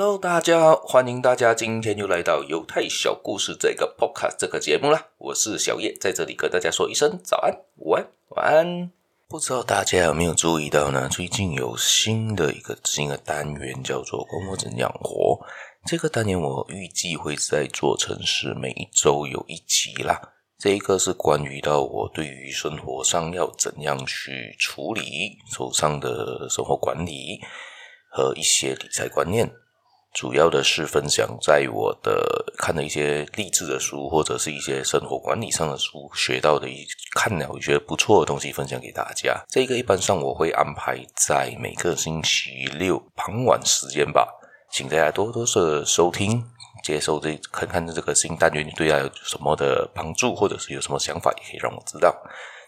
Hello，大家好，欢迎大家今天又来到犹太小故事这个 Podcast 这个节目啦。我是小叶，在这里跟大家说一声早安、午安、晚安。不知道大家有没有注意到呢？最近有新的一个新的单元叫做“关我怎样活”。这个单元我预计会在做成是每一周有一集啦。这一个是关于到我对于生活上要怎样去处理手上的生活管理和一些理财观念。主要的是分享在我的看的一些励志的书，或者是一些生活管理上的书学到的一看了我觉得不错的东西分享给大家。这个一般上我会安排在每个星期六傍晚时间吧，请大家多多的收听，接受这看看这个新单元对大家有什么的帮助，或者是有什么想法，也可以让我知道。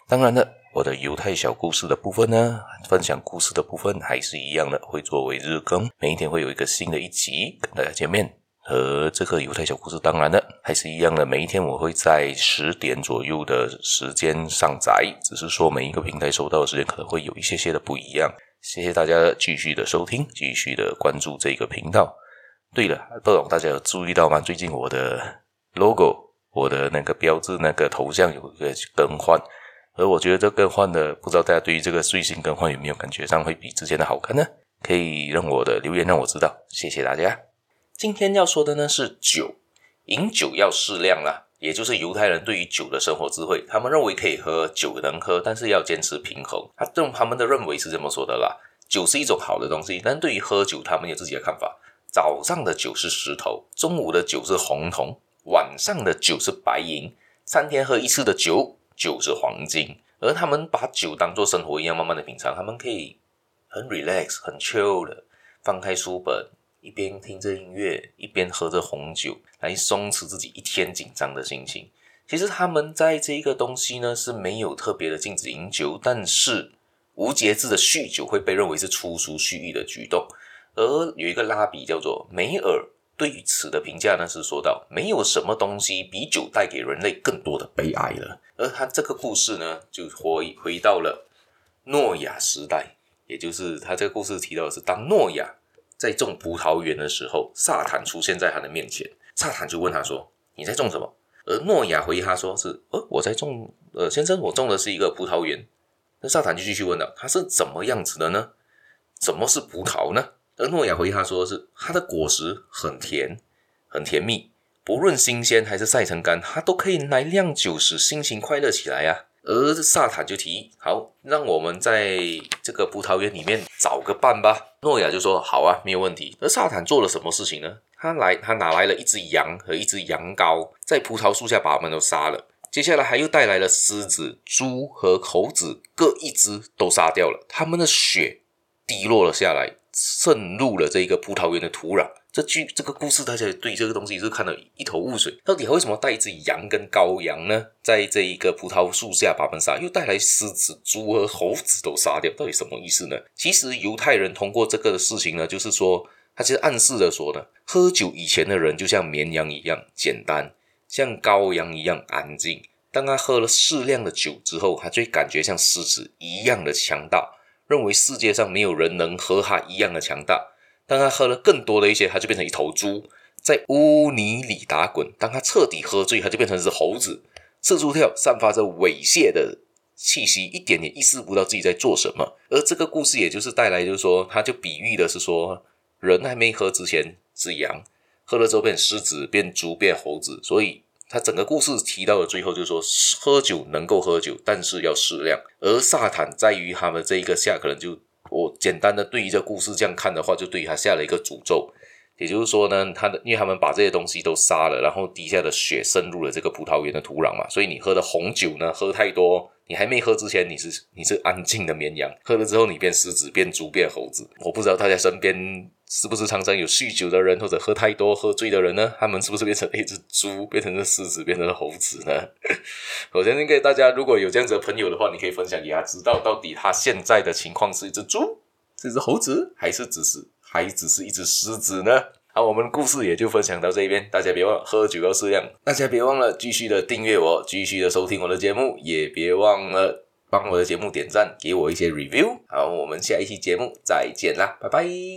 当然了。我的犹太小故事的部分呢，分享故事的部分还是一样的，会作为日更，每一天会有一个新的一集跟大家见面。和这个犹太小故事，当然了，还是一样的，每一天我会在十点左右的时间上载，只是说每一个平台收到的时间可能会有一些些的不一样。谢谢大家继续的收听，继续的关注这个频道。对了，不懂大家有注意到吗？最近我的 logo，我的那个标志，那个头像有一个更换。而我觉得这更换的，不知道大家对于这个最新更换有没有感觉上会比之前的好看呢？可以让我的留言让我知道，谢谢大家。今天要说的呢是酒，饮酒要适量啦，也就是犹太人对于酒的生活智慧。他们认为可以喝酒能喝，但是要坚持平衡。他这他们的认为是这么说的啦，酒是一种好的东西，但对于喝酒，他们有自己的看法。早上的酒是石头，中午的酒是红铜，晚上的酒是白银，三天喝一次的酒。酒是黄金，而他们把酒当作生活一样，慢慢的品尝。他们可以很 relax、很 chill 的放开书本，一边听着音乐，一边喝着红酒，来松弛自己一天紧张的心情。其实他们在这一个东西呢是没有特别的禁止饮酒，但是无节制的酗酒会被认为是粗俗蓄意的举动。而有一个拉比叫做梅尔。对于此的评价呢，是说到没有什么东西比酒带给人类更多的悲哀了。而他这个故事呢，就回回到了诺亚时代，也就是他这个故事提到的是，当诺亚在种葡萄园的时候，撒旦出现在他的面前，撒旦就问他说：“你在种什么？”而诺亚回答说：“是，呃，我在种，呃，先生，我种的是一个葡萄园。”那撒旦就继续问了：“他是怎么样子的呢？什么是葡萄呢？”而诺亚回他说是：“它的果实很甜，很甜蜜，不论新鲜还是晒成干，它都可以来酿酒，使心情快乐起来呀。”而撒旦就提议：“好，让我们在这个葡萄园里面找个伴吧。”诺亚就说：“好啊，没有问题。”而撒旦做了什么事情呢？他来，他拿来了一只羊和一只羊羔，在葡萄树下把他们都杀了。接下来，还又带来了狮子、猪和猴子，各一只都杀掉了，他们的血滴落了下来。渗入了这个葡萄园的土壤。这句这个故事，大家对这个东西是看得一头雾水。到底还为什么带一只羊跟羔羊呢？在这一个葡萄树下把他们杀，又带来狮子、猪和猴子都杀掉，到底什么意思呢？其实犹太人通过这个事情呢，就是说，他其实暗示着说呢，喝酒以前的人就像绵羊一样简单，像羔羊一样安静。当他喝了适量的酒之后，他就感觉像狮子一样的强大。认为世界上没有人能和他一样的强大。当他喝了更多的一些，他就变成一头猪，在污泥里打滚。当他彻底喝醉，他就变成一只猴子，四处跳，散发着猥亵的气息，一点也意识不到自己在做什么。而这个故事也就是带来，就是说，他就比喻的是说，人还没喝之前是羊，喝了之后变狮子，变猪，变猴子，所以。他整个故事提到的最后就是说，喝酒能够喝酒，但是要适量。而撒旦在于他们这一个下，可能就我简单的对于这故事这样看的话，就对于他下了一个诅咒。也就是说呢，他的因为他们把这些东西都杀了，然后底下的血渗入了这个葡萄园的土壤嘛，所以你喝的红酒呢，喝太多，你还没喝之前你是你是安静的绵羊，喝了之后你变狮子，变猪，变猴子。我不知道大家身边。是不是常常有酗酒的人，或者喝太多、喝醉的人呢？他们是不是变成了一只猪，变成了狮子，变成了猴子呢？我相信给大家，如果有这样子的朋友的话，你可以分享给他知道，到底他现在的情况是一只猪，是一只猴子，还是只是还只是一只狮子呢？好，我们故事也就分享到这边，大家别忘了喝酒要适量，大家别忘了继续的订阅我，继续的收听我的节目，也别忘了帮我的节目点赞，给我一些 review。好，我们下一期节目再见啦，拜拜。